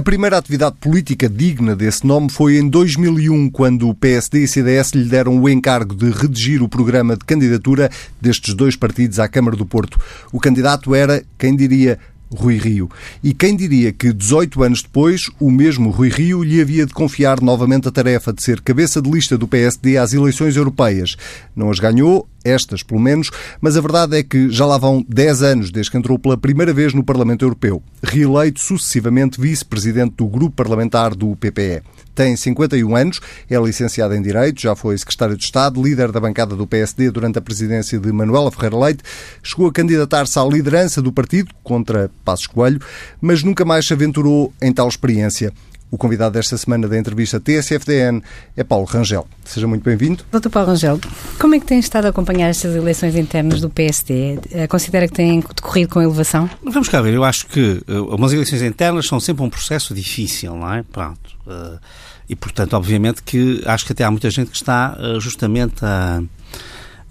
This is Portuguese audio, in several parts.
A primeira atividade política digna desse nome foi em 2001, quando o PSD e CDS lhe deram o encargo de redigir o programa de candidatura destes dois partidos à Câmara do Porto. O candidato era, quem diria, Rui Rio. E quem diria que 18 anos depois, o mesmo Rui Rio lhe havia de confiar novamente a tarefa de ser cabeça de lista do PSD às eleições europeias. Não as ganhou, estas pelo menos, mas a verdade é que já lá vão 10 anos desde que entrou pela primeira vez no Parlamento Europeu, reeleito sucessivamente vice-presidente do grupo parlamentar do PPE. Tem 51 anos, é licenciado em Direito, já foi secretário de Estado, líder da bancada do PSD durante a presidência de Manuela Ferreira Leite, chegou a candidatar-se à liderança do partido contra Passos Coelho, mas nunca mais se aventurou em tal experiência. O convidado desta semana da entrevista TSFDN é Paulo Rangel. Seja muito bem-vindo. Doutor Paulo Rangel, como é que tem estado a acompanhar estas eleições internas do PSD? Eh, considera que têm decorrido com elevação? Vamos cá ver. Eu acho que uh, umas eleições internas são sempre um processo difícil, não é? Pronto. Uh, e, portanto, obviamente que acho que até há muita gente que está justamente a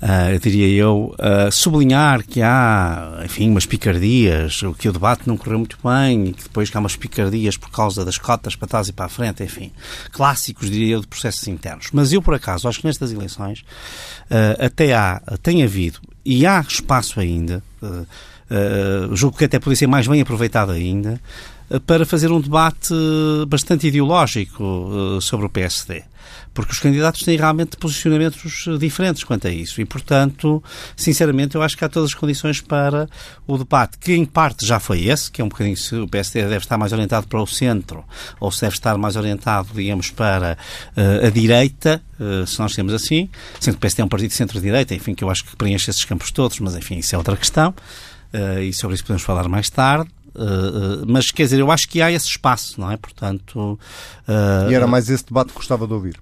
uh, diria eu, uh, sublinhar que há, enfim, umas picardias, que o debate não correu muito bem e que depois que há umas picardias por causa das cotas para trás e para a frente, enfim, clássicos, diria eu, de processos internos. Mas eu, por acaso, acho que nestas eleições uh, até há, tem havido e há espaço ainda, julgo que até podia ser mais bem aproveitado ainda, para fazer um debate bastante ideológico sobre o PSD porque os candidatos têm realmente posicionamentos diferentes quanto a isso. E, portanto, sinceramente, eu acho que há todas as condições para o debate, que em parte já foi esse, que é um bocadinho se o PSD deve estar mais orientado para o centro ou se deve estar mais orientado, digamos, para uh, a direita, uh, se nós temos assim, sendo que o PSD é um partido de centro-direita, enfim, que eu acho que preenche esses campos todos, mas enfim, isso é outra questão. Uh, e sobre isso podemos falar mais tarde. Uh, mas quer dizer, eu acho que há esse espaço, não é? Portanto. Uh, e era mais esse debate que gostava de ouvir?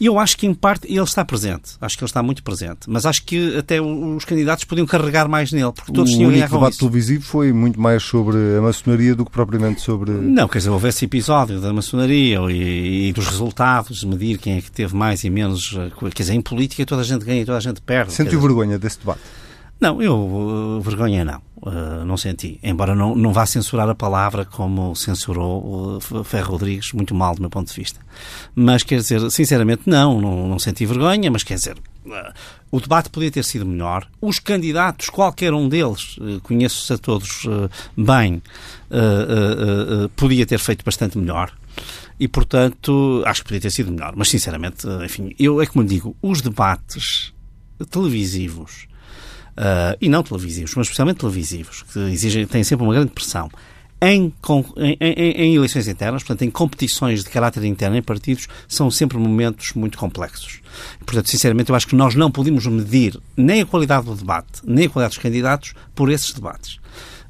Eu acho que, em parte, ele está presente. Acho que ele está muito presente. Mas acho que até os candidatos podiam carregar mais nele, porque todos o tinham O debate televisivo foi muito mais sobre a maçonaria do que propriamente sobre. Não, quer dizer, houve esse episódio da maçonaria e, e dos resultados, medir quem é que teve mais e menos. Quer dizer, em política toda a gente ganha e toda a gente perde. Sentiu vergonha desse debate? Não, eu uh, vergonha não. Uh, não senti. Embora não, não vá censurar a palavra como censurou uh, Ferro Rodrigues, muito mal do meu ponto de vista. Mas quer dizer, sinceramente, não, não, não senti vergonha, mas quer dizer, uh, o debate podia ter sido melhor. Os candidatos, qualquer um deles, uh, conheço-os a todos uh, bem, podia ter feito bastante melhor. E, portanto, acho que podia ter sido melhor. Mas, sinceramente, enfim, eu é como digo, os debates televisivos uh, e não televisivos, mas especialmente televisivos, que exigem, têm sempre uma grande pressão, em, em, em, eleições internas, portanto, em competições de caráter interno em partidos, são sempre momentos muito complexos. Portanto, sinceramente, eu acho que nós não podemos medir nem a qualidade do debate, nem a qualidade dos candidatos por esses debates.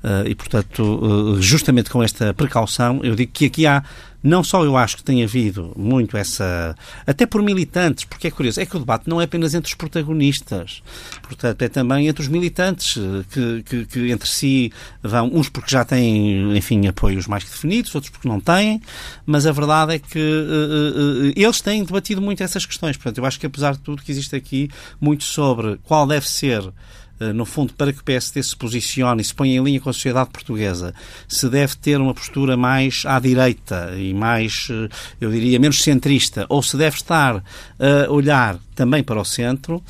Uh, e, portanto, uh, justamente com esta precaução, eu digo que aqui há não só eu acho que tem havido muito essa. Até por militantes, porque é curioso, é que o debate não é apenas entre os protagonistas, portanto, é também entre os militantes eh, que, que, que entre si vão, uns porque já têm, enfim, apoios mais que definidos, outros porque não têm, mas a verdade é que uh, uh, eles têm debatido muito essas questões. Portanto, eu acho que apesar de tudo que existe aqui muito sobre qual deve ser no fundo, para que o PSD se posicione e se ponha em linha com a sociedade portuguesa, se deve ter uma postura mais à direita e mais, eh, eu diria, menos centrista, ou se deve estar a olhar também para o centro,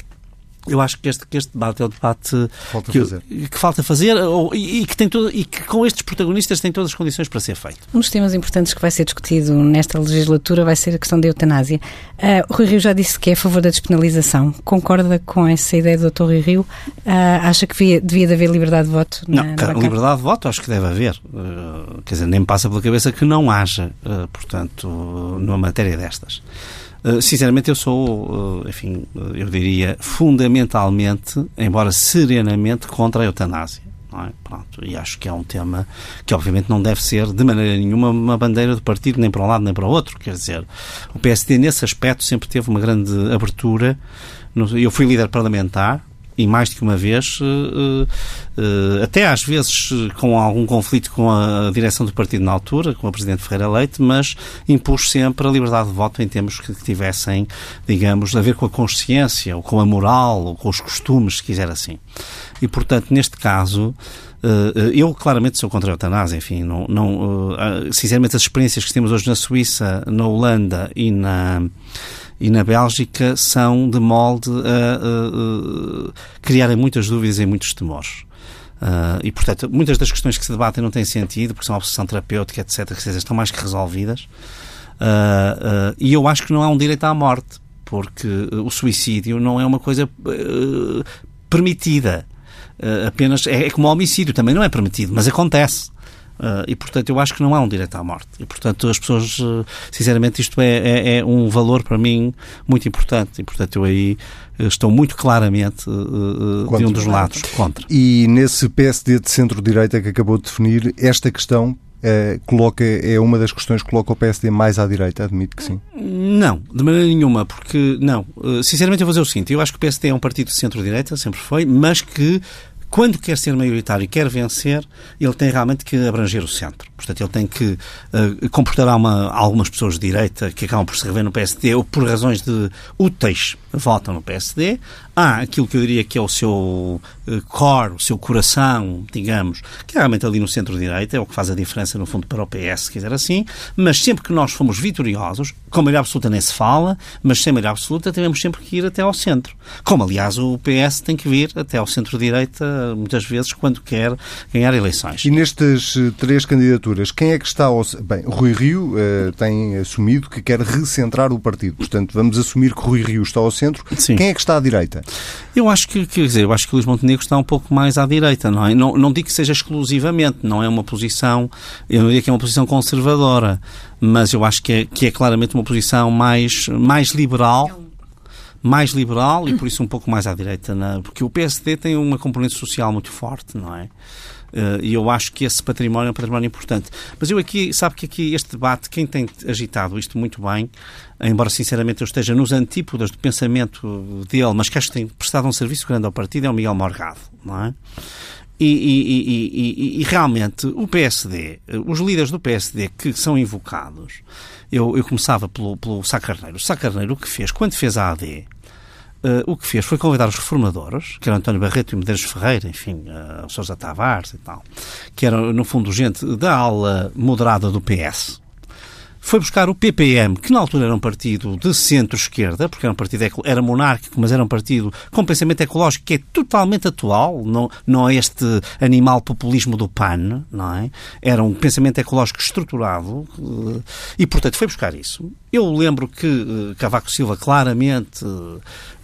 eu acho que este, que este debate é o debate falta que, fazer. que falta fazer ou, e, e, que tem todo, e que com estes protagonistas tem todas as condições para ser feito. Um dos temas importantes que vai ser discutido nesta legislatura vai ser a questão da eutanásia. Uh, o Rui Rio já disse que é a favor da despenalização. Concorda com essa ideia do Dr. Rui Rio? Uh, acha que devia, devia de haver liberdade de voto? Na, não, na liberdade de voto acho que deve haver. Uh, quer dizer, nem passa pela cabeça que não haja, portanto, numa matéria destas. Eh, sinceramente, eu sou, uh, enfim, eu diria, fundamentalmente, embora serenamente, contra a eutanásia. É? Pronto, e acho que é um tema que obviamente não deve ser de maneira nenhuma uma bandeira do partido nem para um lado nem para o outro. Quer dizer, o PSD nesse aspecto sempre teve uma grande abertura. Eu fui líder parlamentar e mais do que uma vez, uh, uh, até às vezes com algum conflito com a direção do partido na altura, com o Presidente Ferreira Leite, mas impus sempre a liberdade de voto em termos que tivessem, digamos, a ver com a consciência, ou com a moral, ou com os costumes, se quiser assim. E, portanto, neste caso, eu claramente sou contra a eutanásia, enfim, não, não, sinceramente as experiências que temos hoje na Suíça, na Holanda e na e na Bélgica são de molde a, a, a criarem muitas dúvidas e muitos temores. Uh, e, portanto, muitas das questões que se debatem não têm sentido, porque são obsessão terapêutica, etc., que estão mais que resolvidas. Uh, uh, e eu acho que não há um direito à morte, porque o suicídio não é uma coisa permitida. apenas é, é como o homicídio, também não é permitido, mas acontece. Uh, e, portanto, eu acho que não há um direito à morte. E, portanto, as pessoas, uh, sinceramente, isto é, é, é, um valor para mim muito importante. E, portanto, eu aí uh, estou muito claramente de um dos lados contra. E nesse PSD de centro-direita que acabou de definir, esta questão coloca, é uma das questões que coloca o PSD mais à direita, admito que sim. Não, de maneira nenhuma, porque não. Sinceramente, eu vou dizer o seguinte: eu acho que o PSD é um partido de centro-direita, sempre foi, mas que quando quer ser maioritário e quer vencer, ele tem realmente que abranger o centro. Portanto, ele tem que uh, comportar uma, algumas pessoas de direita que acabam por se rever no PSD ou por razões de úteis votam no PSD. Há aquilo que eu diria que é o seu uh, core, o seu coração, digamos, que é realmente ali no centro-direita, é o que faz a diferença, no fundo, para o PS, se quiser assim. Mas sempre que nós fomos vitoriosos, com maioria absoluta nem se fala, mas sem maioria absoluta, temos sempre que ir até ao centro. Como, aliás, o PS tem que vir até ao centro-direita, muitas vezes, quando quer ganhar eleições. E nestas eh, três candidaturas, quem é que está ao... Bem, Rui Rio uh, tem assumido que quer recentrar o partido. Portanto, vamos assumir que Rui Rio está ao centro. Sim. Quem é que está à direita? Eu acho que, quer dizer, eu acho que Luís Montenegro está um pouco mais à direita, não é? Não, não digo que seja exclusivamente, não é uma posição, eu não diria que é uma posição conservadora, mas eu acho que é, que é claramente uma posição mais, mais liberal mais liberal e por isso um pouco mais à direita, porque o PSD tem uma componente social muito forte, não é? Uh, e eu acho que esse património é um património importante. Mas eu aqui, sabe que aqui este debate, quem tem agitado isto muito bem, embora sinceramente eu esteja nos antípodas do pensamento dele, mas que acho que tem prestado um serviço grande ao partido, é o Miguel Morgado, não é? E, e, e, e, realmente o PSD, os líderes do PSD que são invocados, eu, eu começava pelo, pelo Sá Carneiro. O Sá Carneiro o que fez, quando fez a AD, Uh, o que fez foi convidar os reformadores, que eram António Barreto e Medeiros Ferreira, enfim, uh, Sousa Tavares e tal, que eram, no fundo, gente da ala moderada do PS. Foi buscar o PPM, que na altura era um partido de centro-esquerda, porque era um partido era monárquico, mas era um partido com pensamento ecológico que é totalmente atual, não, não é este animal populismo do PAN, não é? Era um pensamento ecológico estruturado uh, e, portanto, foi buscar isso. Eu lembro que Cavaco Silva claramente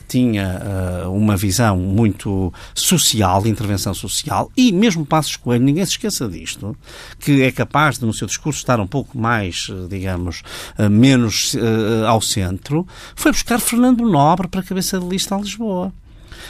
tinha uh, uma visão muito social, intervenção social, e mesmo Passos Coelho, ninguém se esqueça disto, que é capaz de, no seu discurso, estar um pouco mais, eh, digamos, uh, menos uh, ao centro, foi buscar Fernando Nobre para a cabeça de lista a Lisboa.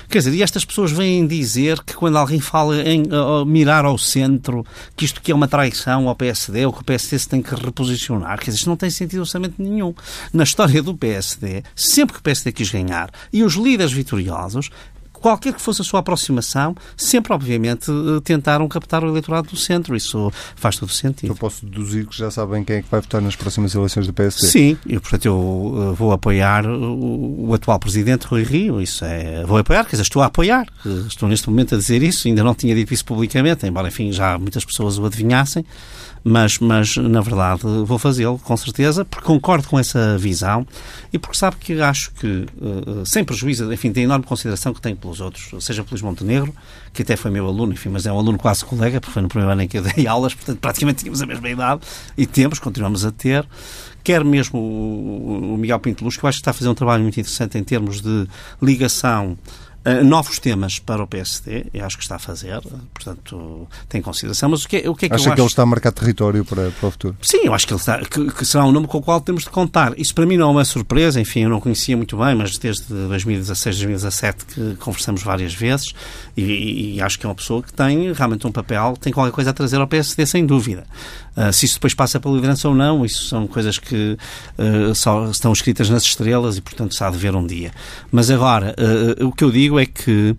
Quer dizer, e estas pessoas vêm dizer que quando alguém fala em uh, mirar ao centro, que isto que é uma traição ao PSD, ou que o PSD se tem que reposicionar, quer dizer, isto não tem sentido orçamento nenhum. Na história do PSD, sempre que o PSD quis ganhar, e os líderes vitoriosos qualquer que fosse a sua aproximação, sempre, obviamente, eh, tentaram captar o eleitorado do centro. Isso faz todo sentido. Eu posso deduzir que já sabem quem é que vai votar nas próximas eleições do PSD. Sim, e portanto eu eh, vou apoiar o, o, atual presidente Rui Rio. Isso é, vou apoiar, quer dizer, estou a apoiar. Estou neste momento a dizer isso, ainda não tinha dito isso publicamente, embora, enfim, já muitas pessoas o adivinhassem mas, mas na verdade vou fazê-lo com certeza, porque concordo com essa visão e porque sabe que acho que, uh, sem prejuízo, enfim, tem enorme consideração que tenho pelos outros, seja pelo Luís Montenegro, que até foi meu aluno, enfim, mas é um aluno quase colega, porque foi no primeiro ano em que eu dei aulas, portanto praticamente tínhamos a mesma idade e temos, continuamos a ter, quer mesmo o Miguel Pinto Luz, que eu acho que está a fazer um trabalho muito interessante em termos de ligação Uh, novos temas para o PSD, eu acho que está a fazer, portanto, tem consideração. Mas o que, é, o que é que Acha eu que ele está a marcar território para, para o futuro? Sim, eu acho que, ele está, que, que, será um nome com o qual temos de contar. Isso para mim não é uma surpresa, enfim, eu não conhecia muito bem, mas desde 2016, 2017 que conversamos várias vezes e, e acho que é uma pessoa que tem realmente um papel, tem qualquer coisa a trazer ao PSD, sem dúvida. Uh, se isso depois passa pela liderança ou não, isso são coisas que uh, só estão escritas nas estrelas e, portanto, se há de ver um dia. Mas agora, uh, o que eu digo é que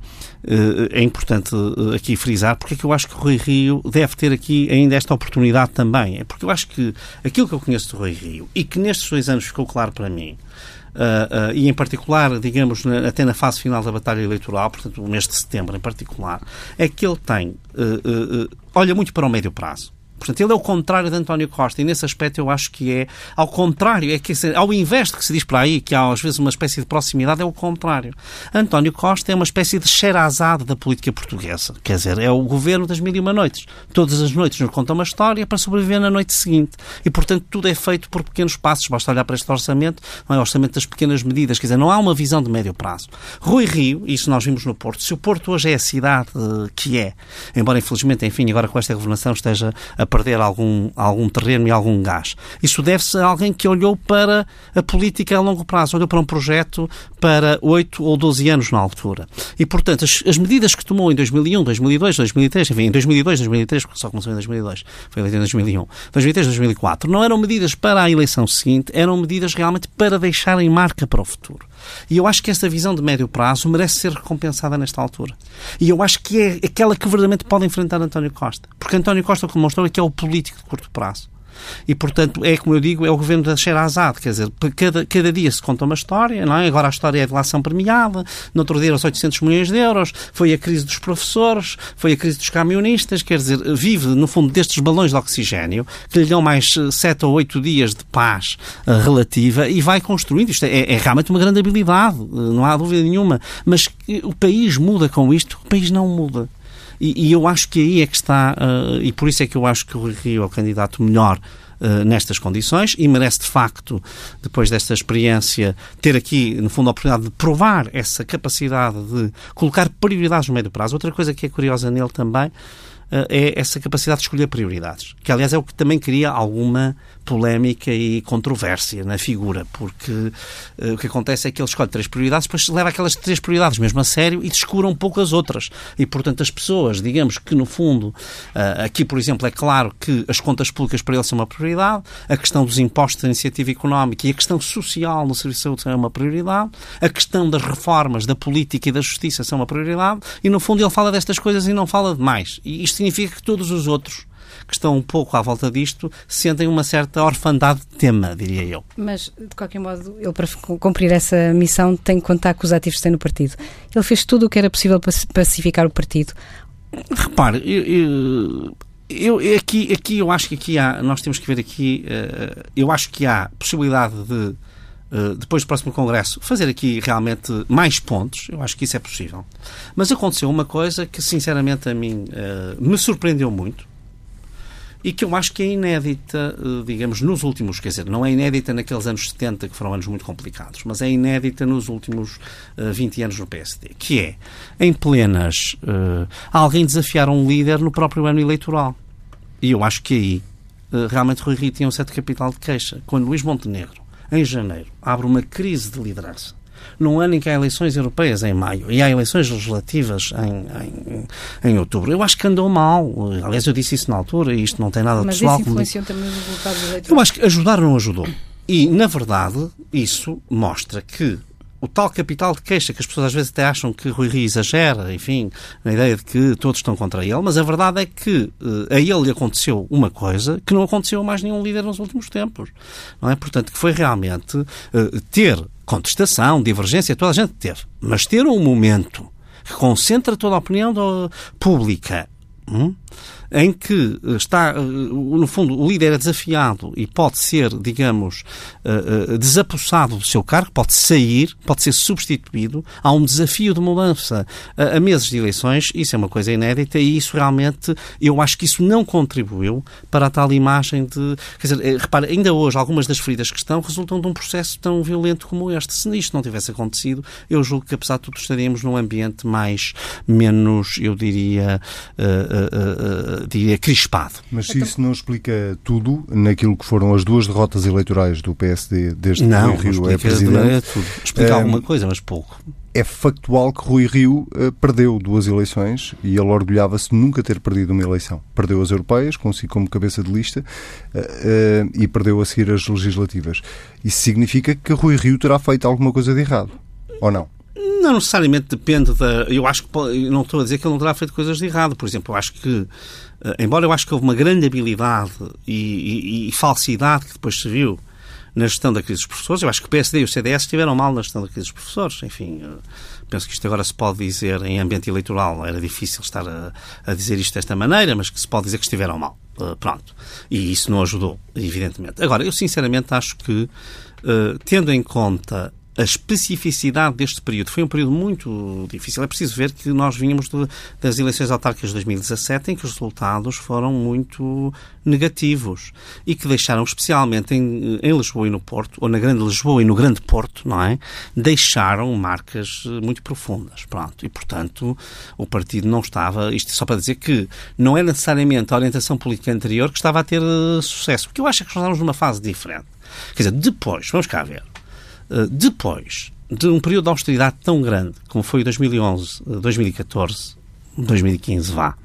é importante aqui frisar porque é que eu acho que o Rui Rio deve ter aqui ainda esta oportunidade também. É porque eu acho que aquilo que eu conheço do Rui Rio e que nestes dois anos ficou claro para mim, Uh, uh, e em particular, digamos, na, até na fase final da batalha eleitoral, portanto, o mês de setembro em particular, é que ele tem, uh, olha muito para o médio prazo. Portanto, ele é o contrário de António Costa e nesse aspecto eu acho que é ao contrário, é que ao invés de que se diz para aí que há às vezes uma espécie de proximidade, é o contrário. António Costa é uma espécie de xerazade da política portuguesa. Quer dizer, é o governo das mil e uma noites. Todas as noites nos conta uma história para sobreviver na noite seguinte. E, portanto, tudo é feito por pequenos passos. Basta olhar para este orçamento, não é o orçamento das pequenas medidas. Quer dizer, não há uma visão de médio prazo. Rui Rio, isso nós vimos no Porto, se o Porto hoje é a cidade que é, embora infelizmente, enfim, agora com esta governação esteja a perder algum, algum terreno e algum gás. Isso deve-se a alguém que olhou para a política a longo prazo, olhou para um projeto para 8 ou 12 anos na altura. E, portanto, as, as medidas que tomou em 2001, 2002, 2003, enfim, em 2002, 2003, porque só começou em 2002, foi eleito em 2001, 2003, 2004, não eram medidas para a eleição seguinte, eram medidas realmente para deixarem marca para o futuro. E eu acho que esta visão de médio prazo merece ser recompensada nesta altura. E eu acho que é aquela que verdadeiramente pode enfrentar António Costa. Porque António Costa, o que demonstrou, é que é o político de curto prazo. E, portanto, é como eu digo, é o governo da Sherazade, quer dizer, cada, cada dia se conta uma história, não é? Agora a história é a delação premiada, no outro dia os 800 milhões de euros, foi a crise dos professores, foi a crise dos camionistas, quer dizer, vive, no fundo, destes balões de oxigênio, que lhe dão mais 7 ou 8 dias de paz uh, relativa e vai construindo. Isto é, é, realmente uma grande habilidade, uh, não há dúvida nenhuma. Mas o país muda com isto, o país não muda. E, e, eu acho que aí é que está, uh, e por isso é que eu acho que o Rio é o candidato melhor uh, nestas condições e merece, de facto, depois desta experiência, ter aqui, no fundo, a oportunidade de provar essa capacidade de colocar prioridades no médio prazo. Outra coisa que é curiosa nele também uh, é essa capacidade de escolher prioridades, que, aliás, é o que também cria alguma polémica e controvérsia na figura, porque uh, o que acontece é que ele escolhe três prioridades, depois leva aquelas três prioridades mesmo a sério e descura um pouco as outras. E, portanto, as pessoas, digamos que, no fundo, uh, aqui, por exemplo, é claro que as contas públicas para ele são uma prioridade, a questão dos impostos da iniciativa económica e a questão social no serviço de saúde são uma prioridade, a questão das reformas da política e da justiça são uma prioridade, e, no fundo, ele fala destas coisas e não fala de mais. E isto significa que todos os outros que estão um pouco à volta disto sentem uma certa orfandade de tema, diria eu. Mas, de qualquer modo, ele para cumprir essa missão tem que contar com os ativos que tem no partido. Ele fez tudo o que era possível para pacificar o partido. Repare, eu, eu, eu, aqui, aqui eu acho que aqui há, nós temos que ver aqui, uh, eu acho que há possibilidade de Uh, depois do próximo Congresso, fazer aqui realmente mais pontos. Eu acho que isso é possível. Mas aconteceu uma coisa que, sinceramente, a mim uh, me surpreendeu muito e que eu acho que é inédita, eh, digamos, nos últimos, quer dizer, não é inédita naqueles anos 70, que foram anos muito complicados, mas é inédita nos últimos uh, eh, 20 anos no PSD, que é, em plenas, uh, alguém desafiar um líder no próprio ano eleitoral. E eu acho que aí, uh, realmente, Rui Rio tinha um certo capital de queixa. Quando Luís Montenegro, em janeiro, abre uma crise de liderança num ano em que há eleições europeias em maio e há eleições legislativas em, em, em outubro. Eu acho que andou mal. Aliás, eu disse isso na altura e isto não tem nada Mas pessoal. Mas isso influenciou também os resultados eleitorais? Eu acho que ajudar não ajudou. E, na verdade, isso mostra que o tal capital de queixa que as pessoas às vezes até acham que Rui Rio exagera, enfim, na ideia de que todos estão contra ele, mas a verdade é que uh, a ele aconteceu uma coisa que não aconteceu a mais nenhum líder nos últimos tempos. Não é? Portanto, que foi realmente uh, ter contestação, divergência, toda a gente teve. Mas ter um momento que concentra toda a opinião do, pública hum, em que está, eh, no fundo, o líder é desafiado e pode ser, digamos, eh, eh, desapossado do seu cargo, pode sair, pode ser substituído. Há um desafio de mudança a meses de eleições, isso é uma coisa inédita e isso realmente, eu acho que isso não contribuiu para a tal imagem de. Quer dizer, repare, ainda hoje algumas das feridas que estão resultam de um processo tão violento como este. Se isto não tivesse acontecido, eu julgo que, apesar de tudo, estaríamos num ambiente mais, menos, eu diria, uh, uh, uh, diria, crispado. Mas se isso não explica tudo naquilo que foram as duas derrotas eleitorais do PSD desde não, que Rui Rio é presidente... tudo. Explica alguma coisa, mas pouco. É factual que Rui Rio uh, perdeu duas eleições e ele orgulhava-se de nunca ter perdido uma eleição. Perdeu as europeias, consigo como cabeça de lista, uh, uh, e perdeu a seguir as legislativas. Isso significa que Rui Rio terá feito alguma coisa de errado, ou não? Não necessariamente depende da. Eu acho que. Eu não estou a dizer que ele não terá feito coisas de errado. Por exemplo, eu acho que. Embora eu acho que houve uma grande habilidade e, e, e falsidade que depois se viu na gestão da crise dos professores. Eu acho que o PSD e o CDS estiveram mal na gestão da crise dos professores. Enfim, penso que isto agora se pode dizer em ambiente eleitoral. Era difícil estar a, a dizer isto desta maneira, mas que se pode dizer que estiveram mal. Uh, pronto. E isso não ajudou, evidentemente. Agora, eu sinceramente acho que, uh, tendo em conta a especificidade deste período foi um período muito difícil. É preciso ver que nós vínhamos de, das eleições autárquicas de 2017 em que os resultados foram muito negativos e que deixaram, especialmente em, em Lisboa e no Porto, ou na Grande Lisboa e no Grande Porto, não é? Deixaram marcas muito profundas. Pronto. E, portanto, o partido não estava. Isto só para dizer que não é necessariamente a orientação política anterior que estava a ter uh, sucesso, porque eu acho que nós estávamos numa fase diferente. Quer dizer, depois, vamos cá ver. Eh, depois de um período de austeridade tão grande como foi 2011, 2014, 2015, vá,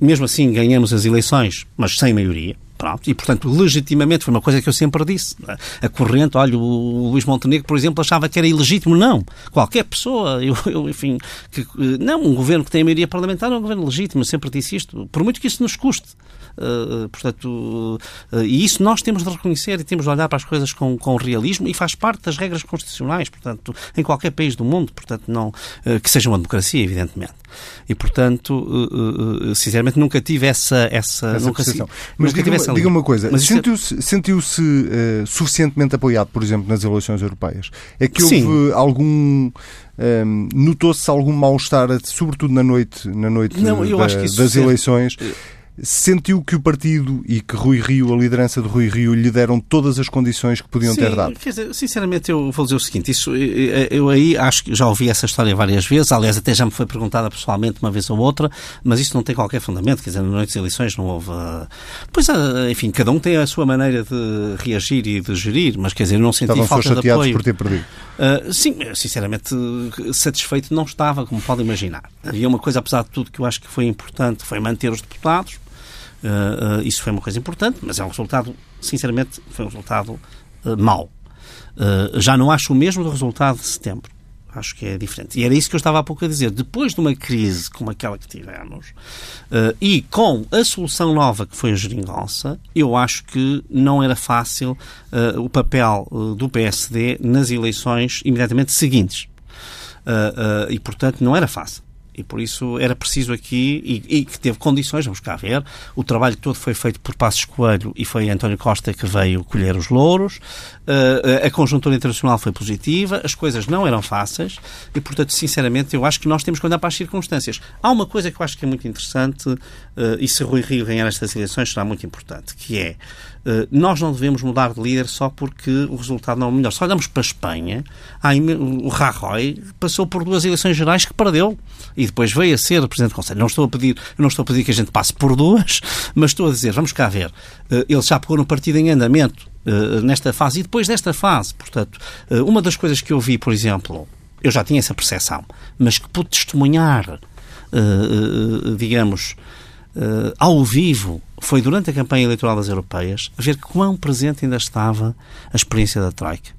mesmo assim ganhamos as eleições, mas sem maioria. Pronto, e, portanto, legitimamente, foi uma coisa que eu sempre disse. A corrente, olha, o Luís Montenegro, por exemplo, achava que era ilegítimo. Não. Qualquer pessoa, eu, eu enfim, que, não, um governo que tem maioria parlamentar é um governo legítimo. Eu sempre disse isto. Por muito que isso nos custe. Uh, portanto, uh, e isso nós temos de reconhecer e temos de olhar para as coisas com, com realismo e faz parte das regras constitucionais, portanto, em qualquer país do mundo, portanto, não, uh, que seja uma democracia, evidentemente. E, portanto, sinceramente, nunca tive essa... essa, essa nunca, Mas nunca diga, diga uma coisa, é- sentiu-se sentiu suficientemente apoiado, por exemplo, nas eleições europeias? É que houve Sim. algum... Um, Notou-se algum mal-estar, sobretudo na noite, na noite não, da, das eleições? Sentiu que o partido e que Rui Rio, a liderança de Rui Rio, lhe deram todas as condições que podiam Sim, ter dado? Dizer, sinceramente, eu vou dizer o seguinte: isso, eu aí acho que já ouvi essa história várias vezes, aliás, até já me foi perguntada pessoalmente uma vez ou outra, mas isso não tem qualquer fundamento. Quer dizer, na noite das eleições não houve. Pois, ah, enfim, cada um tem a sua maneira de reagir e de gerir, mas quer dizer, eu não senti Estavam falta de apoio. por ter perdido? Uh, sim, sinceramente, satisfeito não estava, como pode imaginar. Havia uma coisa, apesar de tudo, que eu acho que foi importante, foi manter os deputados Uh, uh, isso foi uma coisa importante, mas é um resultado, sinceramente, foi um resultado mau. já não acho o mesmo do resultado de setembro. Acho que é diferente. E era isso que eu estava há pouco a dizer. Depois de uma crise como aquela que tivemos e com a solução nova que foi a geringonça, eu acho que não era fácil o papel do PSD nas eleições imediatamente seguintes. e, portanto, não era fácil e por isso era preciso aqui, e, e, que teve condições, vamos cá ver, o trabalho todo foi feito por Passos Coelho e foi António Costa que veio colher os louros, uh, a conjuntura internacional foi positiva, as coisas não eram fáceis e, portanto, sinceramente, eu acho que nós temos que olhar para as circunstâncias. Há uma coisa que eu acho que é muito interessante, uh, e se Rui Rio ganhar estas eleições será muito importante, que é eh, nós não devemos mudar de líder só porque o resultado não é o melhor. Se olhamos para a Espanha, o Rajoy passou por duas eleições gerais que perdeu e depois veio a ser Presidente do Conselho. Não estou a pedir, não estou a pedir que a gente passe por duas, mas estou a dizer, vamos cá ver, eh, ele já pegou no partido em andamento eh, nesta fase e depois desta fase. Portanto, uma das coisas que eu vi, por exemplo, eu já tinha essa percepção, mas que pude testemunhar, digamos, ao vivo foi durante a campanha eleitoral das europeias ver quão presente ainda estava a experiência da Troika.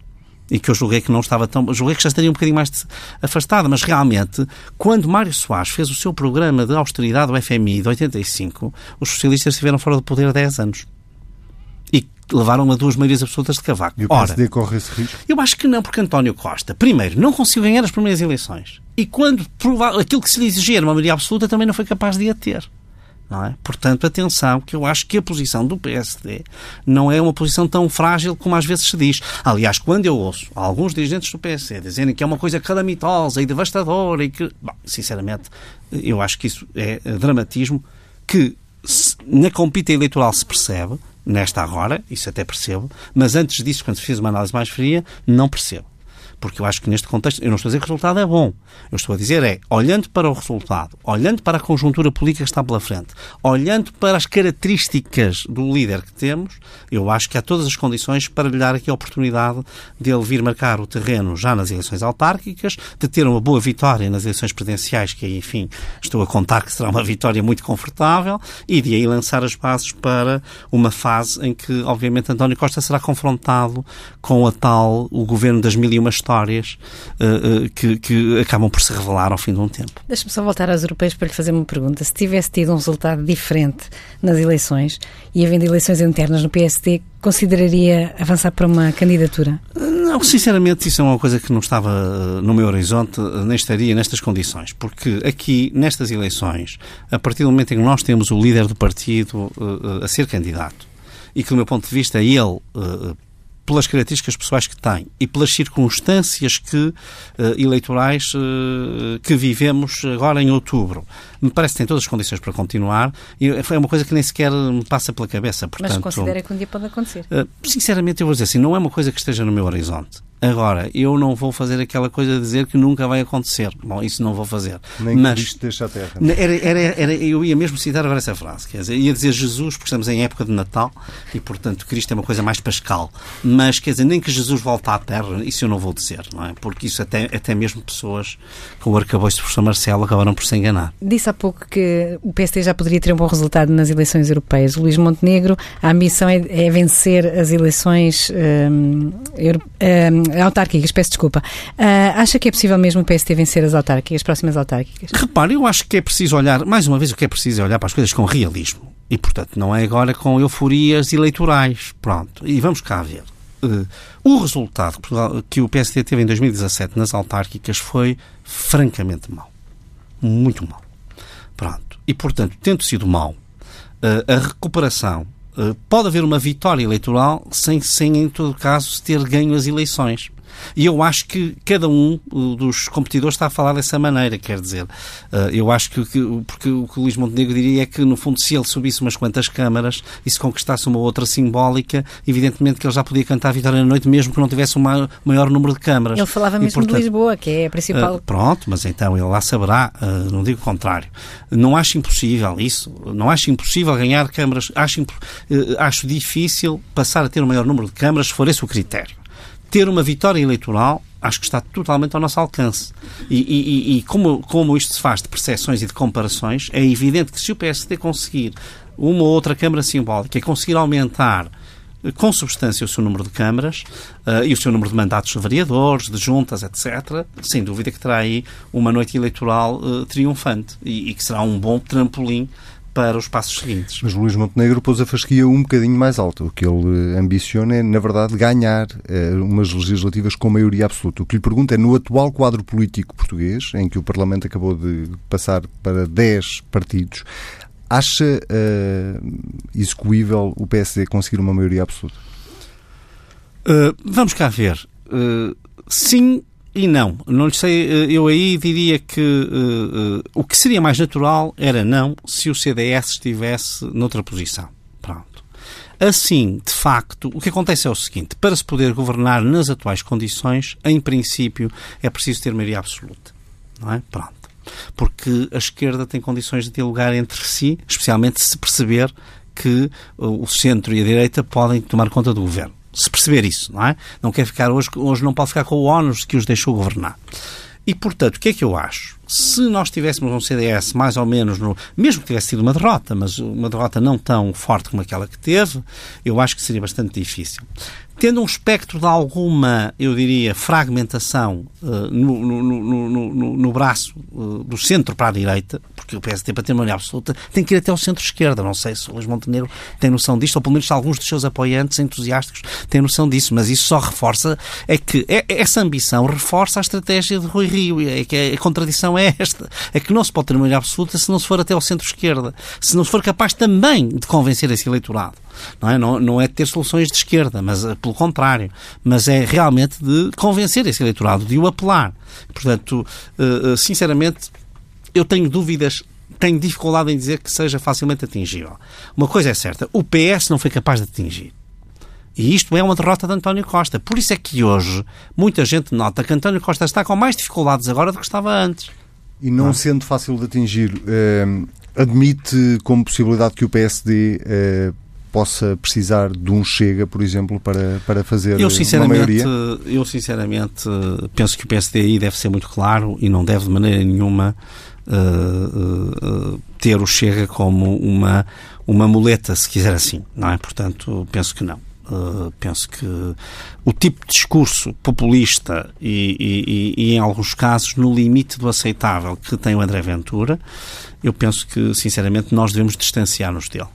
E que eu julguei que não estava tão. Julguei que já estaria um bocadinho mais afastada, mas realmente, quando Mário Soares fez o seu programa de austeridade do FMI de 85, os socialistas estiveram fora do poder há 10 anos. E levaram a duas maiorias absolutas de cavaco. E o PSD Ora, corre esse risco? Eu acho que não, porque António Costa, primeiro, não conseguiu ganhar as primeiras eleições. E quando aquilo que se lhe exigia era uma maioria absoluta, também não foi capaz de a ter. É? Portanto, atenção, que eu acho que a posição do PSD não é uma posição tão frágil como às vezes se diz. Aliás, quando eu ouço alguns dirigentes do PSD dizerem que é uma coisa calamitosa e devastadora e que, bom, sinceramente, eu acho que isso é dramatismo que na compita eleitoral se percebe, nesta agora, isso até percebo, mas antes disso, quando se fez uma análise mais fria, não percebo porque eu acho que neste contexto, eu não estou a dizer que o resultado é bom. Eu estou a dizer é, olhando para o resultado, olhando para a conjuntura política que está pela frente, olhando para as características do líder que temos, eu acho que há todas as condições para lhe dar aqui a oportunidade de ele vir marcar o terreno já nas eleições autárquicas, de ter uma boa vitória nas eleições presidenciais, que enfim, estou a contar que será uma vitória muito confortável, e de aí lançar as bases para uma fase em que, obviamente, António Costa será confrontado com a tal, o governo das mil e uma uh, uh, que, que, acabam por se revelar ao fim de um tempo. Deixa-me só voltar aos europeus para lhe fazer uma pergunta. Se tivesse tido um resultado diferente nas eleições e havendo eleições internas no PSD, consideraria avançar para uma candidatura? Não, sinceramente, isso é uma coisa que não estava eh, no meu horizonte, nem estaria nestas condições, porque aqui, nestas eleições, a partir do momento em que nós temos o líder do partido uh, a ser candidato, e que, do meu ponto de vista, ele uh, pelas características pessoais que tem e pelas circunstâncias que, uh, eleitorais uh, que vivemos agora em outubro. Me parece que tem todas as condições para continuar e é uma coisa que nem sequer me passa pela cabeça. Portanto, Mas considera que um dia pode acontecer? Uh, sinceramente, eu vou dizer assim, não é uma coisa que esteja no meu horizonte. Agora, eu não vou fazer aquela coisa de dizer que nunca vai acontecer. Bom, isso não vou fazer. Nem Mas, Cristo deixa a terra. Era, era, era, eu ia mesmo citar agora essa frase. Quer dizer, ia dizer Jesus, porque estamos em época de Natal e, portanto, Cristo é uma coisa mais pascal. Mas, quer dizer, nem que Jesus volte à terra, isso eu não vou dizer, não é? Porque isso até, até mesmo pessoas com o arcabouço do professor Marcelo acabaram por se enganar. Disse há pouco que o PST já poderia ter um bom resultado nas eleições europeias. O Luís Montenegro, a ambição é, é vencer as eleições hum, hum, autárquicas, peço desculpa. Uh, acha que é possível mesmo o PST vencer as autárquicas, as próximas autárquicas? Repare, eu acho que é preciso olhar, mais uma vez, o que é preciso é olhar para as coisas com realismo. E, portanto, não é agora com euforias eleitorais. Pronto. E vamos cá ver. Uh, o resultado que o PSD teve em 2017 nas autárquicas foi francamente mau. Muito mau. Pronto. E, portanto, tendo sido mau, uh, a recuperação pode haver uma vitória eleitoral sem, sem, em todo caso, ter ganho as eleições. E eu acho que cada um dos competidores está a falar dessa maneira, quer dizer, eh, eu acho que, porque o que o Luís Montenegro diria é que, no fundo, se ele subisse umas quantas câmaras e se conquistasse uma outra simbólica, evidentemente que ele já podia cantar a vitória na noite, mesmo que não tivesse um maior número de câmaras. Ele falava mesmo e, portanto, de Lisboa, que é a principal. Uh, pronto, mas então ele lá saberá, uh, não digo o contrário. Não acho impossível isso, não acho impossível ganhar câmaras, acho, acho difícil passar a ter o um maior número de câmaras se for esse o critério ter uma vitória eleitoral acho que está totalmente ao nosso alcance. E, e, e, como, como isto se faz de percepções e de comparações, é evidente que se o PSD conseguir uma ou outra Câmara simbólica e conseguir aumentar eh, com substância o seu número de câmaras uh, e o seu número de mandatos de vereadores, de juntas, etc., sem dúvida que terá aí uma noite eleitoral uh, triunfante e, e, que será um bom trampolim para os passos seguintes. Mas Luís Montenegro pôs a fasquia um bocadinho mais alta. O que ele ambiciona é, na verdade, ganhar uh, umas legislativas com maioria absoluta. O que lhe pergunto é, no atual quadro político português, em que o Parlamento acabou de passar para 10 partidos, acha uh, execuível o PSD conseguir uma maioria absoluta? Uh, vamos cá ver. Uh, sim, e não. Não lhe sei, eh, eu aí diria que uh, uh, o que seria mais natural era não se o CDS estivesse noutra posição. Pronto. Assim, de facto, o que acontece é o seguinte: para se poder governar nas atuais condições, em princípio, é preciso ter maioria absoluta. Não é? Pronto. Porque a esquerda tem condições de dialogar entre si, especialmente se perceber que o centro e a direita podem tomar conta do governo se perceber isso, não é? Não quer ficar hoje, hoje não pode ficar com o ónus que os deixou governar. E, portanto, o que é que eu acho? Se nós tivéssemos um CDS mais ou menos, no, mesmo que tivesse sido uma derrota, mas uma derrota não tão forte como aquela que teve, eu acho que seria bastante difícil tendo um espectro de alguma, eu diria, fragmentação uh, no, no, no, no, braço uh, do centro para a direita, porque o PSD, para ter uma maioria absoluta, tem que ir até ao centro-esquerda. Não sei se o Luís Montenegro tem noção disto, ou pelo menos alguns dos seus apoiantes entusiásticos têm noção disso, mas isso só reforça, é que é, essa ambição reforça a estratégia de Rui Rio. É que a contradição é esta, é que não se pode ter uma maioria absoluta se não se for até ao centro-esquerda, se não se for capaz também de convencer esse eleitorado. Não é, não, não é ter soluções de esquerda, mas eh, pelo contrário. Mas é realmente de convencer esse eleitorado, de o apelar. Portanto, eh, eh, sinceramente, eu tenho dúvidas tenho dificuldade em dizer que seja facilmente atingível. Uma coisa é certa, o PS não foi capaz de atingir. E isto é uma derrota de António Costa. Por isso é que hoje muita gente nota que António Costa está com mais dificuldades agora do que estava antes. E não, não. sendo fácil de atingir, admite como possibilidade que o PSD possa precisar de um Chega, por exemplo, para, para fazer eu, uma maioria? Eu, sinceramente, penso que o PSDI deve ser muito claro e não deve, de maneira nenhuma, uh, uh, ter o Chega como uma, uma muleta, se quiser assim, não é? Portanto, penso que não. Uh, penso que o tipo de discurso populista e, e, e, em alguns casos, no limite do aceitável que tem o André Ventura, eu penso que, sinceramente, nós devemos distanciar-nos dele.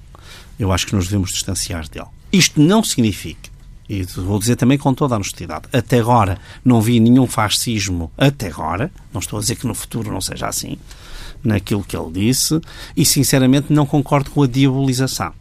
Eu acho que nos devemos distanciar dele. Isto não significa, e vou dizer também com toda a honestidade, até agora não vi nenhum fascismo, até agora, não estou a dizer que no futuro não seja assim, naquilo que ele disse, e sinceramente não concordo com a diabolização.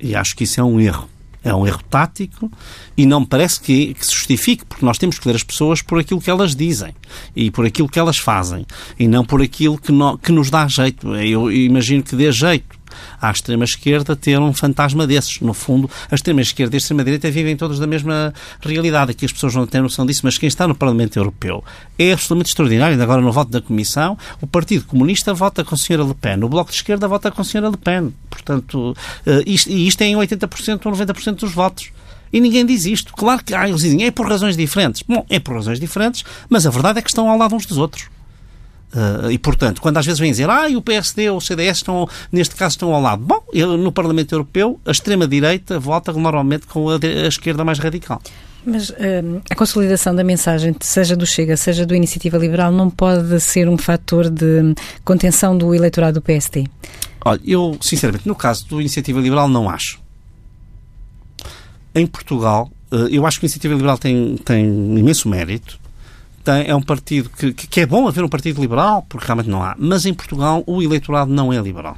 E acho que isso é um erro. É um erro tático e não me parece que, que, se justifique, porque nós temos que ver as pessoas por aquilo que elas dizem e por aquilo que elas fazem e não por aquilo que, no, que nos dá jeito. Eu imagino que dê jeito à extrema-esquerda ter um fantasma desses. No fundo, a extrema-esquerda e a extrema-direita vivem todas da mesma realidade. Aqui as pessoas não têm noção disso, mas quem está no Parlamento Europeu é absolutamente extraordinário. Agora, no voto da Comissão, o Partido Comunista vota com a senhora Le Pen, o Bloco de Esquerda vota com a senhora Le Pen. Portanto, eh, isto, e isto é em 80% ou 90% dos votos. E ninguém diz isto. Claro que ah, eles dizem é por razões diferentes. Bom, é por razões diferentes, mas a verdade é que estão ao lado uns dos outros. Uh, e, portanto, quando às vezes vêm dizer ah, o PSD ou o CDS estão, neste caso, estão ao lado. Bom, eu, no Parlamento Europeu, a extrema-direita vota normalmente com a, a, esquerda mais radical. Mas uh, a consolidação da mensagem, seja do Chega, seja do Iniciativa Liberal, não pode ser um fator de contenção do eleitorado do PSD? Olha, eu, sinceramente, no caso do Iniciativa Liberal, não acho. Em Portugal, uh, eu acho que a Iniciativa Liberal tem, tem imenso mérito tem, é um partido que, que é bom haver um partido liberal, porque realmente não há. Mas em Portugal o eleitorado não é liberal.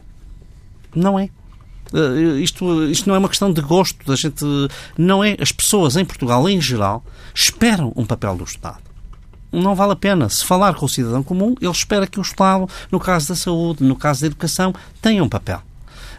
Não é. Uh, isto, isto não é uma questão de gosto da gente. Não é. As pessoas em Portugal, em geral, esperam um papel do Estado. Não vale a pena. Se falar com o cidadão comum, ele espera que o Estado, no caso da saúde, no caso da educação, tenha um papel.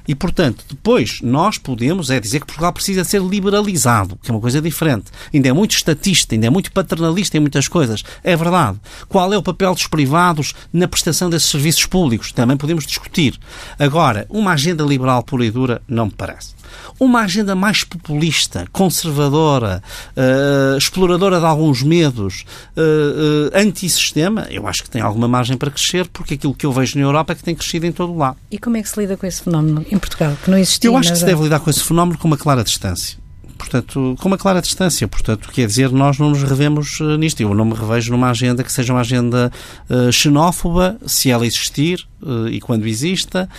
E, portanto, depois nós podemos é dizer que Portugal precisa ser liberalizado, que é uma coisa diferente. Ainda é muito estatista, ainda é muito paternalista em muitas coisas. É verdade. Qual é o papel dos privados na prestação desses serviços públicos? Também podemos discutir. Agora, uma agenda liberal pura e dura não me parece. Uma agenda mais populista, conservadora, uh, exploradora de alguns medos, uh, uh, antissistema, eu acho que tem alguma margem para crescer, porque aquilo que eu vejo na Europa é que tem crescido em todo o lado. E como é que se lida com esse fenómeno em Portugal, que não existia? Eu acho que se deve lidar com esse fenómeno com uma clara distância portanto, com uma clara distância. Portanto, quer dizer, nós não nos revemos uh, nisto. Eu não me revejo numa agenda que seja uma agenda uh, xenófoba, se ela existir uh, e quando exista,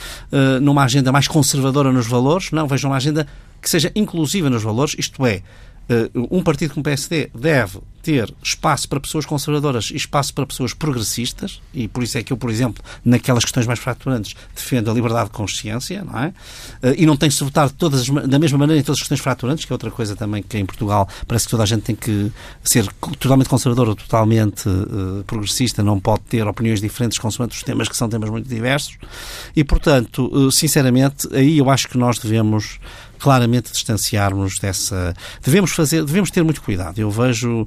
numa agenda mais conservadora nos valores. Não, vejo uma agenda que seja inclusiva nos valores, isto é, um partido como o PSD deve ter espaço para pessoas conservadoras e espaço para pessoas progressistas, e por isso é que eu, por exemplo, naquelas questões mais fraturantes, defendo a liberdade de consciência, não é? Eh, e não tem se votar todas, da mesma maneira em todas as questões fraturantes, que é outra coisa também que em Portugal parece que toda a gente tem que ser totalmente conservador ou totalmente uh, progressista, não pode ter opiniões diferentes consoante os temas que são temas muito diversos. E, portanto, uh, sinceramente, aí eu acho que nós devemos claramente distanciarmos dessa. Devemos fazer, devemos ter muito cuidado. Eu vejo uh,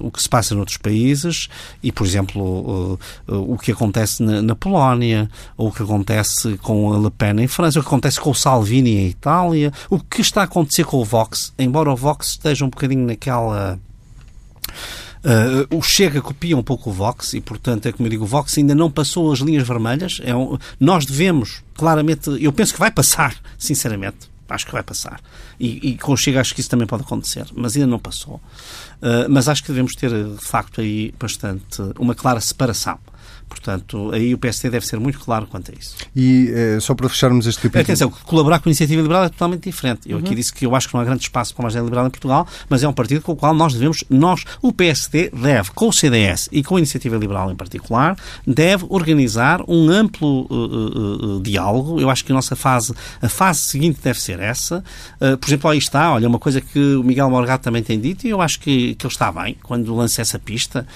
o que se passa noutros países e, por exemplo, o que acontece na, na, Polónia, ou o que acontece com a Le Pen em França, o que acontece com o Salvini em Itália, o que está a acontecer com o Vox, embora o Vox esteja um bocadinho naquela. Uh, o Chega copia um pouco o Vox e, portanto, é como eu digo, o Vox ainda não passou as linhas vermelhas. É um, nós devemos, claramente, eu penso que vai passar, sinceramente, acho que vai passar. E, e com o Chega acho que isso também pode acontecer, mas ainda não passou. Uh, mas acho que devemos ter, de facto, aí bastante uma clara separação Portanto, aí o PSD deve ser muito claro quanto a isso. E eh, só para fecharmos este capítulo... Atenção, colaborar com a Iniciativa Liberal é totalmente diferente. Eu uhum. aqui disse que eu acho que não há grande espaço para uma agenda liberal em Portugal, mas é um partido com o qual nós devemos, nós, o PSD, deve, com o CDS e com a Iniciativa Liberal em particular, deve organizar um amplo uh, uh, diálogo. Eu acho que a nossa fase, a fase seguinte deve ser essa. por exemplo, aí está, olha, uma coisa que o Miguel Morgado também tem dito e eu acho que, que ele está bem, quando lança essa pista,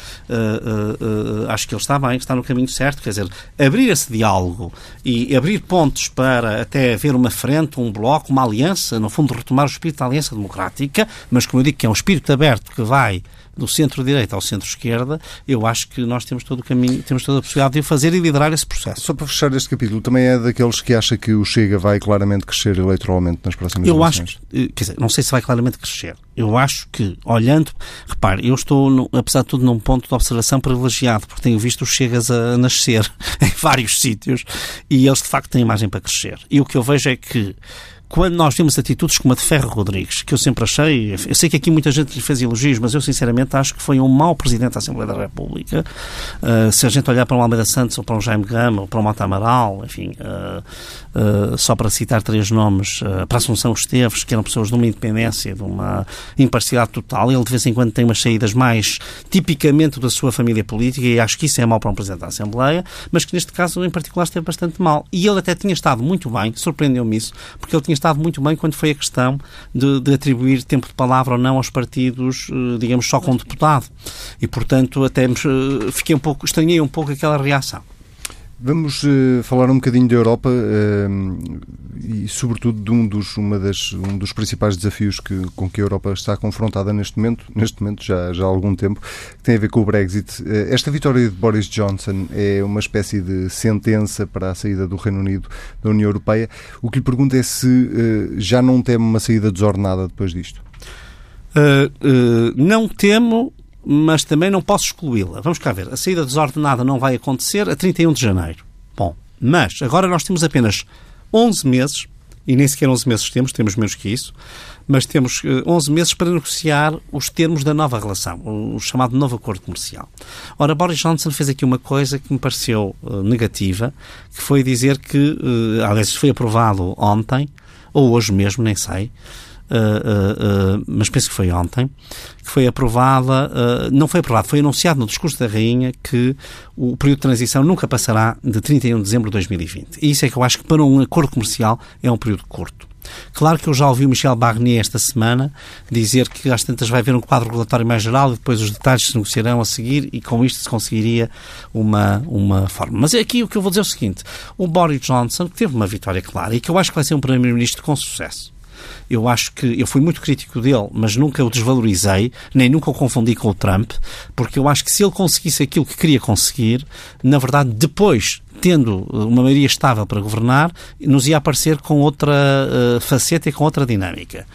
acho que ele está bem, está no caminho certo, quer dizer, abrir esse diálogo e abrir pontos para até haver uma frente, um bloco, uma aliança, no fundo retomar o espírito da aliança democrática, mas como eu digo que é um espírito aberto que vai do centro-direita ao centro-esquerda, eu acho que nós temos todo o caminho, temos toda a possibilidade de o fazer e liderar esse processo. Só para fechar este capítulo, também é daqueles que acha que o Chega vai claramente crescer eleitoralmente nas próximas eu eleições? Eu acho, quer dizer, não sei se vai claramente crescer. Eu acho que, olhando, repare, eu estou, no, apesar de tudo, num ponto de observação privilegiado, porque tenho visto os Chegas a nascer em vários sítios e eles, de facto, têm imagem para crescer. E o que eu vejo é que quando nós vemos atitudes como a de Ferro Rodrigues, que eu sempre achei, eu sei que aqui muita gente lhe fez elogios, mas eu sinceramente acho que foi um mau Presidente da Assembleia da República. Uh, se a gente olhar para um Almeida Santos ou para um Jaime Gama ou para um Mata Amaral, enfim, uh, uh, só para citar três nomes, para Assunção Esteves, que eram pessoas de uma independência, de uma imparcialidade total, ele de vez em quando tem umas saídas mais tipicamente da sua família política e acho que isso é mau para um Presidente da Assembleia, mas que neste caso em particular esteve bastante mal. E ele até tinha estado muito bem, surpreendeu-me isso, porque ele tinha estado muito bem quando foi a questão de, de atribuir tempo de palavra ou não aos partidos, eh, digamos, só com deputado. E, portanto, até eh, fiquei um pouco, estranhei um pouco aquela reação. Vamos uh, falar um bocadinho da Europa uh, e, sobretudo, de um dos, uma das, um dos principais desafios que, com que a Europa está confrontada neste momento, neste momento já, já há algum tempo, que tem a ver com o Brexit. Uh, esta vitória de Boris Johnson é uma espécie de sentença para a saída do Reino Unido da União Europeia. O que lhe pergunto é se já não teme uma saída desordenada depois disto. não temo mas também não posso excluí-la. Vamos cá ver. A saída desordenada não vai acontecer a 31 de janeiro. Bom, mas agora nós temos apenas 11 meses, e nem sequer 11 meses temos, temos menos que isso, mas temos 11 eh, meses para negociar os termos da nova relação, o chamado novo acordo comercial. Ora, Boris Johnson fez aqui uma coisa que me pareceu uh, negativa, que foi dizer que, uh, aliás, foi aprovado ontem, ou hoje mesmo, nem sei, uh, uh, mas penso que foi ontem, que foi aprovada, não foi aprovado, foi anunciado no discurso da Rainha que o período de transição nunca passará de 31 de dezembro de 2020. E isso é que eu acho que para um acordo comercial é um período curto. Claro que eu já ouvi o Michel Barnier esta semana dizer que às tantas vai haver um quadro regulatório mais geral e depois os detalhes se negociarão a seguir e com isto se conseguiria uma, uma forma. Mas aqui o que eu vou dizer é o seguinte: o Boris Johnson teve uma vitória clara e que eu acho que vai ser um Primeiro-Ministro com sucesso. Eu acho que eu fui muito crítico dele, mas nunca o desvalorizei, nem nunca o confundi com o Trump, porque eu acho que se ele conseguisse aquilo que queria conseguir, na verdade, depois tendo uma maioria estável para governar, nos ia aparecer com outra uh, faceta e com outra dinâmica.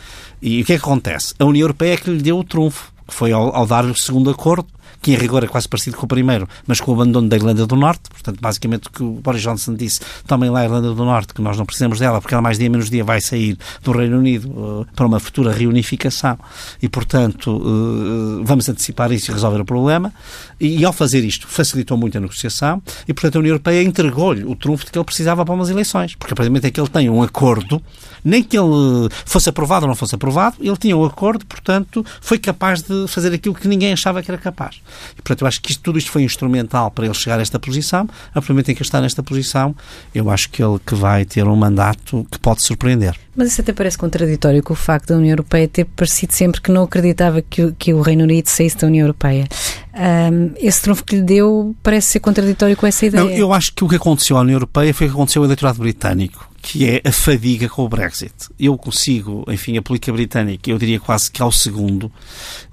E o que é que acontece? A União Europeia é que lhe deu o trunfo, que foi ao, ao dar o segundo acordo, que em rigor é quase parecido com o primeiro, mas com o abandono da Irlanda do Norte. Portanto, basicamente o que o Boris Johnson disse, tomem lá a Irlanda do Norte, que nós não precisamos dela, porque ela mais dia menos dia vai sair do Reino Unido uh, para uma futura reunificação. E, portanto, uh, vamos antecipar isso e resolver o problema. E, e, ao fazer isto, facilitou muito a negociação e, portanto, a União Europeia entregou-lhe o trunfo de que ele precisava para umas eleições. Porque, a partir do momento em que ele tem um acordo, nem que ele fosse aprovado ou não fosse aprovado, ele tinha um acordo, portanto, foi capaz de fazer aquilo que ninguém achava que era capaz. E, portanto, eu acho que isto, tudo isto foi instrumental para ele chegar a esta posição. A partir do momento em que ele está nesta posição, eu acho que ele que vai ter um mandato que pode surpreender. Mas isso até parece contraditório com o facto da União Europeia ter parecido sempre que não acreditava que o, que o Reino Unido saísse da União Europeia. Um, esse trunfo que lhe deu parece ser contraditório com essa ideia. Não, eu acho que o que aconteceu à União Europeia foi o que aconteceu ao eleitorado britânico que é a fadiga com o Brexit. Eu consigo, enfim, a política britânica, eu diria quase que ao segundo,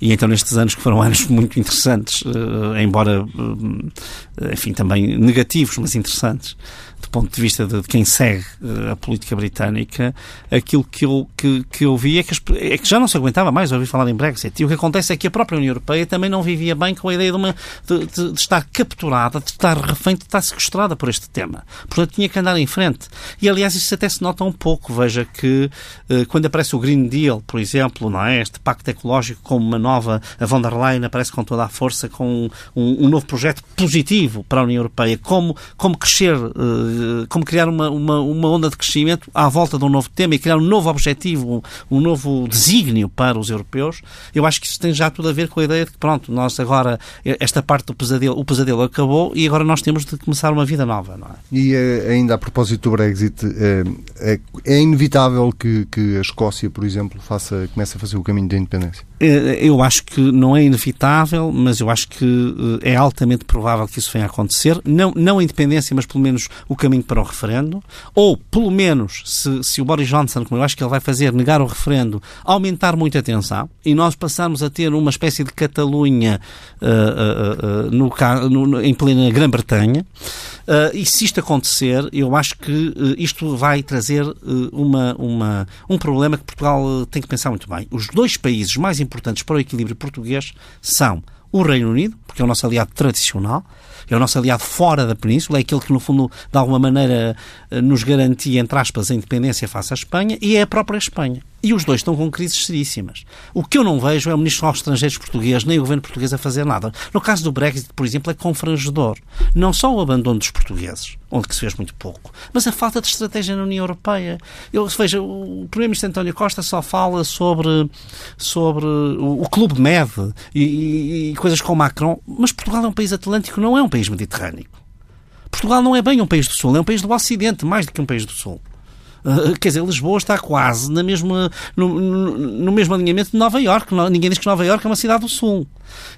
e então nestes anos que foram anos muito interessantes, uh, embora, uh, enfim, também negativos, mas interessantes, do ponto de vista de, quem segue uh, a política britânica, aquilo que eu, que, que eu vi é que, as, é que já não se aguentava mais ouvir falar em Brexit. E o que acontece é que a própria União Europeia também não vivia bem com a ideia de, uma, de, de, de estar capturada, de estar refém, de estar sequestrada por este tema. Portanto, tinha que andar em frente. E, aliás, até se nota um pouco. Veja que uh, quando aparece o Green Deal, por exemplo, não é? este pacto ecológico como uma nova, a von der Leyen aparece com toda a força com um, um novo projeto positivo para a União Europeia, como, como crescer eh, como criar uma, uma, uma, onda de crescimento à volta de um novo tema e criar um novo objetivo, um, um novo desígnio para os europeus, eu acho que isso tem já tudo a ver com a ideia de que, pronto, nós agora, esta parte do pesadelo, o pesadelo acabou e agora nós temos de começar uma vida nova, não é? E eh, ainda a propósito do Brexit, é, é, é inevitável que, que a Escócia, por exemplo, faça, comece a fazer o caminho da independência? Eu acho que não é inevitável, mas eu acho que é altamente provável que isso venha a acontecer. Não, não a independência, mas pelo menos o caminho para o referendo, ou, pelo menos, se, se o Boris Johnson, como eu acho que ele vai fazer, negar o referendo, aumentar muito a tensão e nós passarmos a ter uma espécie de Catalunha uh, uh, uh, no, no, em plena Grã-Bretanha. e se isto acontecer, eu acho que isto vai trazer uma, uma, um problema que Portugal tem que pensar muito bem. Os dois países mais importantes para o equilíbrio português são o Reino Unido, porque é o nosso aliado tradicional, é o nosso aliado fora da Península, é aquele que, no fundo, de alguma maneira, eh, nos garantia, entre aspas, a independência face à Espanha, e é a própria Espanha. E os dois estão com crises seríssimas. O que eu não vejo é o Ministro dos Estrangeiros português, nem o Governo português a fazer nada. No caso do Brexit, por exemplo, é confrangedor. Não só o abandono dos portugueses, onde que se fez muito pouco, mas a falta de estratégia na União Europeia. Eu veja, o Primeiro-Ministro António Costa só fala sobre, sobre o, o Clube Med e, e, e coisas como Macron, mas Portugal é um país atlântico, não é um país mediterrâneo. Portugal não é bem um país do Sul, é um país do Ocidente, mais do que um país do Sul. Uh, quer dizer, Lisboa está quase na mesma, no, no, no mesmo alinhamento de Nova Iorque. Ninguém diz que Nova Iorque é uma cidade do Sul.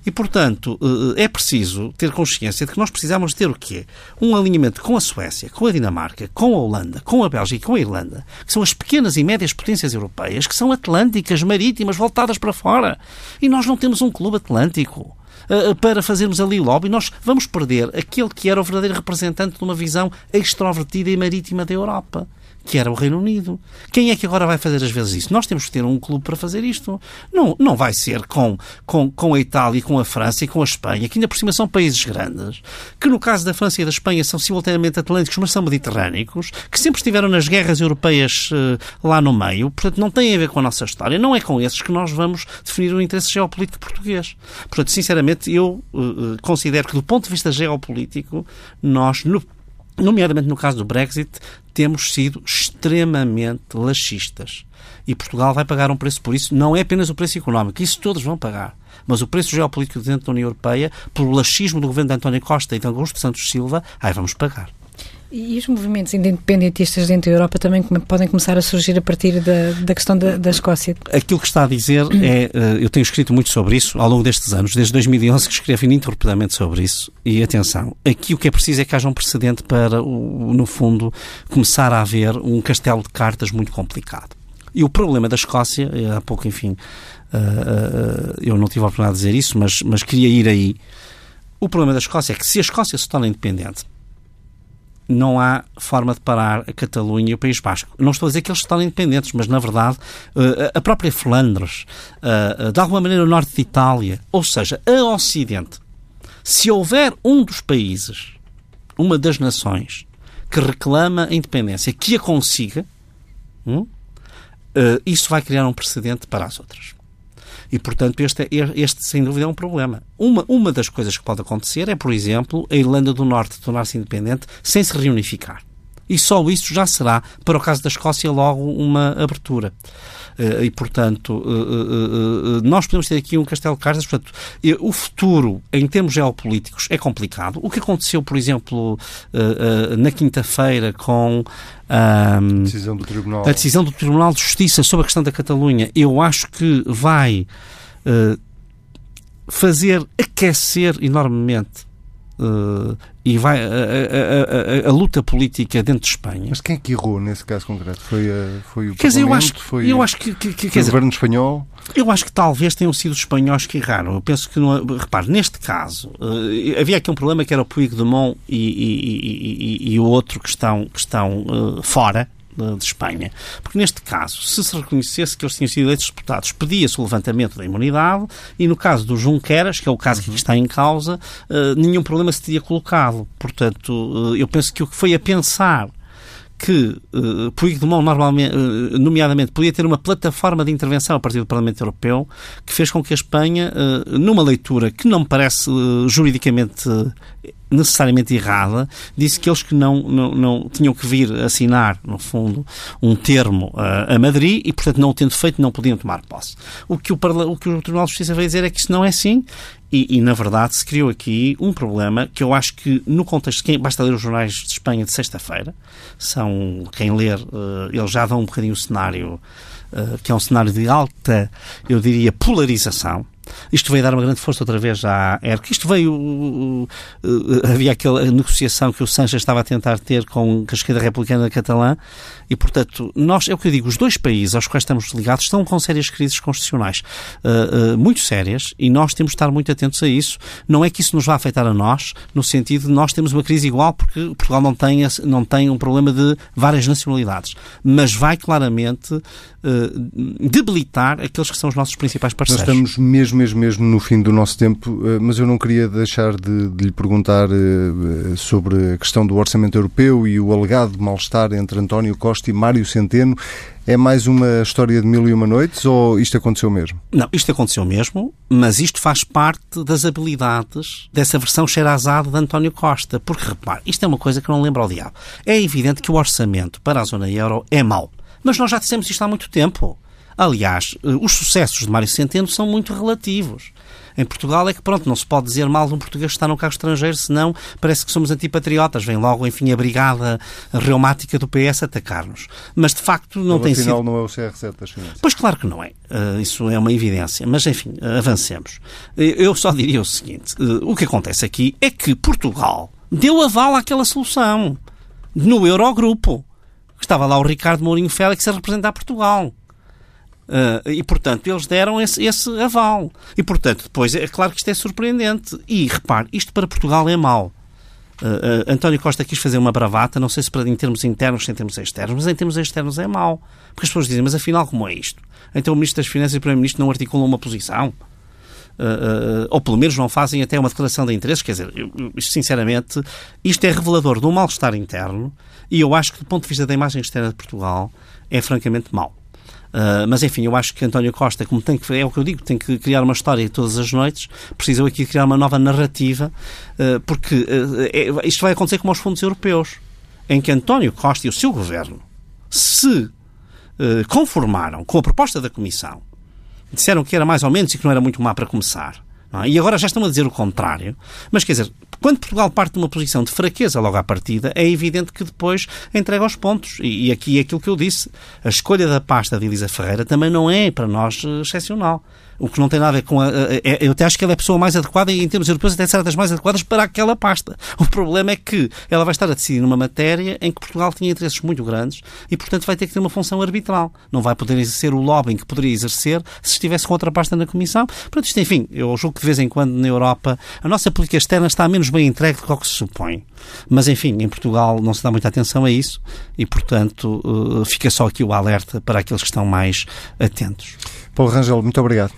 E, portanto, uh, é preciso ter consciência de que nós precisamos ter o quê? Um alinhamento com a Suécia, com a Dinamarca, com a Holanda, com a Bélgica e com a Irlanda, que são as pequenas e médias potências europeias, que são atlânticas, marítimas, voltadas para fora. E nós não temos um clube atlântico para fazermos ali lobby, nós vamos perder aquele que era o verdadeiro representante de uma visão extrovertida e marítima da Europa que era o Reino Unido. Quem é que agora vai fazer às vezes isso? Nós temos que ter um clube para fazer isto. Não, não vai ser com, com, com a Itália, com a França e com a Espanha, que ainda por cima são países grandes, que no caso da França e da Espanha são simultaneamente atlânticos, mas são mediterrânicos, que sempre estiveram nas guerras europeias uh, lá no meio, portanto não têm a ver com a nossa história. Não é com esses que nós vamos definir o interesse geopolítico português. Portanto, sinceramente, eu uh, considero que do ponto de vista geopolítico, nós, no nomeadamente no caso do Brexit, temos sido extremamente laxistas. E Portugal vai pagar um preço por isso. Não é apenas o preço económico, isso todos vão pagar. Mas o preço geopolítico dentro da União Europeia, pelo laxismo do governo de António Costa e de Augusto Santos Silva, aí vamos pagar. E os movimentos independentistas dentro da Europa também podem começar a surgir a partir da, da questão da, da, Escócia? Aquilo que está a dizer é, eh, eu tenho escrito muito sobre isso ao longo destes anos, desde 2011 que escrevo ininterruptamente sobre isso, e atenção, aqui o que é preciso é que haja um precedente para, no fundo, começar a haver um castelo de cartas muito complicado. E o problema da Escócia, eh, há pouco, enfim, eh, eu não tive a oportunidade de dizer isso, mas, mas queria ir aí. O problema da Escócia é que se a Escócia se torna independente, não há forma de parar a Catalunha e o País Basco. Não estou a dizer que eles estão independentes, mas na verdade eh, a própria Flandres, eh, eh, de alguma maneira o norte de Itália, ou seja, a Ocidente, se houver um dos países, uma das nações, que reclama a independência, que a consiga, hum, isso vai criar um precedente para as outras. E, portanto, este, este, sem dúvida, é um problema. Uma, uma das coisas que pode acontecer é, por exemplo, a Irlanda do Norte tornar-se independente sem se reunificar. E só isso já será, para o caso da Escócia, logo uma abertura. Eh, e, portanto, eh, eh, nós podemos ter aqui um castelo de cartas. Portanto, o futuro, em termos geopolíticos, é complicado. O que aconteceu, por exemplo, na quinta-feira com a decisão, do Tribunal. a decisão do Tribunal de Justiça sobre a questão da Catalunha, eu acho que vai fazer aquecer enormemente uh, e vai a, a, a, a, luta política dentro de Espanha. Mas quem é que errou nesse caso concreto? Foi, uh, foi o quer dizer, eu acho, foi, eu acho que, que, que o governo espanhol? Eu acho que talvez tenham sido os espanhóis que erraram. Eu penso que, não, repare, neste caso, uh, havia aqui um problema que era o Puigdemont e, e, e, e, o outro que estão, que estão uh, fora, de Espanha. Porque neste caso, se se reconhecesse que eles tinham sido eleitos deputados, pedia-se o levantamento da imunidade e no caso do Junqueras, que é o caso uhum. que está em causa, uh, nenhum problema se teria colocado. Portanto, uh, eu penso que o que foi a pensar que uh, Puigdemont, normalmente, uh, nomeadamente, podia ter uma plataforma de intervenção a partir do Parlamento Europeu que fez com que a Espanha, uh, numa leitura que não me parece uh, juridicamente necessariamente errada, disse que eles que não, não, não tinham que vir assinar, no fundo, um termo uh, a Madrid e, portanto, não o tendo feito, não podiam tomar posse. O que o, o que o Tribunal de Justiça veio dizer é que isso não é assim e, e, na verdade, se criou aqui um problema que eu acho que, no contexto, quem, basta ler os jornais de Espanha de sexta-feira, são, quem ler, uh, eles já dão um bocadinho o cenário, uh, que é um cenário de alta, eu diria, polarização, isto veio dar uma grande força outra vez à ERC. Isto veio. Uh, uh, havia aquela negociação que o Sanches estava a tentar ter com a esquerda republicana catalã e, portanto, nós, é o que eu digo, os dois países aos quais estamos ligados estão com sérias crises constitucionais. Uh, uh, muito sérias e nós temos de estar muito atentos a isso. Não é que isso nos vá afetar a nós, no sentido de nós temos uma crise igual porque Portugal não tem, não tem um problema de várias nacionalidades. Mas vai claramente uh, debilitar aqueles que são os nossos principais parceiros. Nós estamos mesmo mesmo, mesmo no fim do nosso tempo, eh, mas eu não queria deixar de, de lhe perguntar uh, sobre a questão do orçamento europeu e o alegado mal-estar entre António Costa e Mário Centeno. É mais uma história de mil e uma noites ou isto aconteceu mesmo? Não, isto aconteceu mesmo, mas isto faz parte das habilidades dessa versão cheirazada de António Costa. Porque, repare, isto é uma coisa que não lembra ao diabo. É evidente que o orçamento para a zona euro é mau. Mas nós já dissemos isto há muito tempo. Aliás, eh, os sucessos de Mário Centeno são muito relativos. Em Portugal é que, pronto, não se pode dizer mal de um português que está no carro estrangeiro, senão parece que somos antipatriotas. Vem logo, enfim, a brigada reumática do PS atacar-nos. Mas, de facto, não então, tem afinal, sido... não é o CR7 das finanças. Pois, claro que não é. Uh, isso é uma evidência. Mas, enfim, avancemos. Eu só diria o seguinte. Uh, o que acontece aqui é que Portugal deu aval àquela solução no Eurogrupo. Estava lá o Ricardo Mourinho Félix a representar Portugal. Uh, e, portanto, eles deram esse, esse, aval. E, portanto, depois, é claro que isto é surpreendente. E, repare, isto para Portugal é mau. Uh, uh, António Costa quis fazer uma bravata, não sei se para, em termos internos ou em termos externos, mas em termos externos é mau. Porque as pessoas dizem, mas afinal, como é isto? Então o Ministro das Finanças e o Primeiro-Ministro não articulam uma posição? Uh, ou pelo menos não fazem até uma declaração de interesses. Quer dizer, eu, sinceramente, isto é revelador de um mal-estar interno e eu acho que, do ponto de vista da imagem externa de Portugal, é francamente mau. Uh, mas enfim, eu acho que António Costa, como tem que, é o que eu digo, tem que criar uma história todas as noites, precisou aqui criar uma nova narrativa, uh, porque uh, é, isto vai acontecer como aos fundos europeus, em que António Costa e o seu governo se conformaram com a proposta da Comissão, disseram que era mais ou menos e que não era muito má para começar, é? e agora já estão a dizer o contrário, mas quer dizer, quando Portugal parte de uma posição de fraqueza logo à partida, é evidente que depois entrega os pontos. E, e aqui é aquilo que eu disse. A escolha da pasta de Elisa Ferreira também não é, para nós, eh, excepcional o que não tem nada a ver com a, a, eu até acho que ela é a pessoa mais adequada e em termos europeus até será das mais adequadas para aquela pasta. O problema é que ela vai estar a decidir numa matéria em que Portugal tinha interesses muito grandes e, portanto, vai ter que ter uma função arbitral. Não vai poder exercer o lobbying que poderia exercer se estivesse com outra pasta na Comissão. Portanto, isto, enfim, eu julgo que de vez em quando na Europa a nossa política externa está menos bem entregue do que se supõe. Mas, enfim, em Portugal não se dá muita atenção a isso e, portanto, uh, fica só aqui o alerta para aqueles que estão mais atentos. Paulo Rangel, muito obrigado.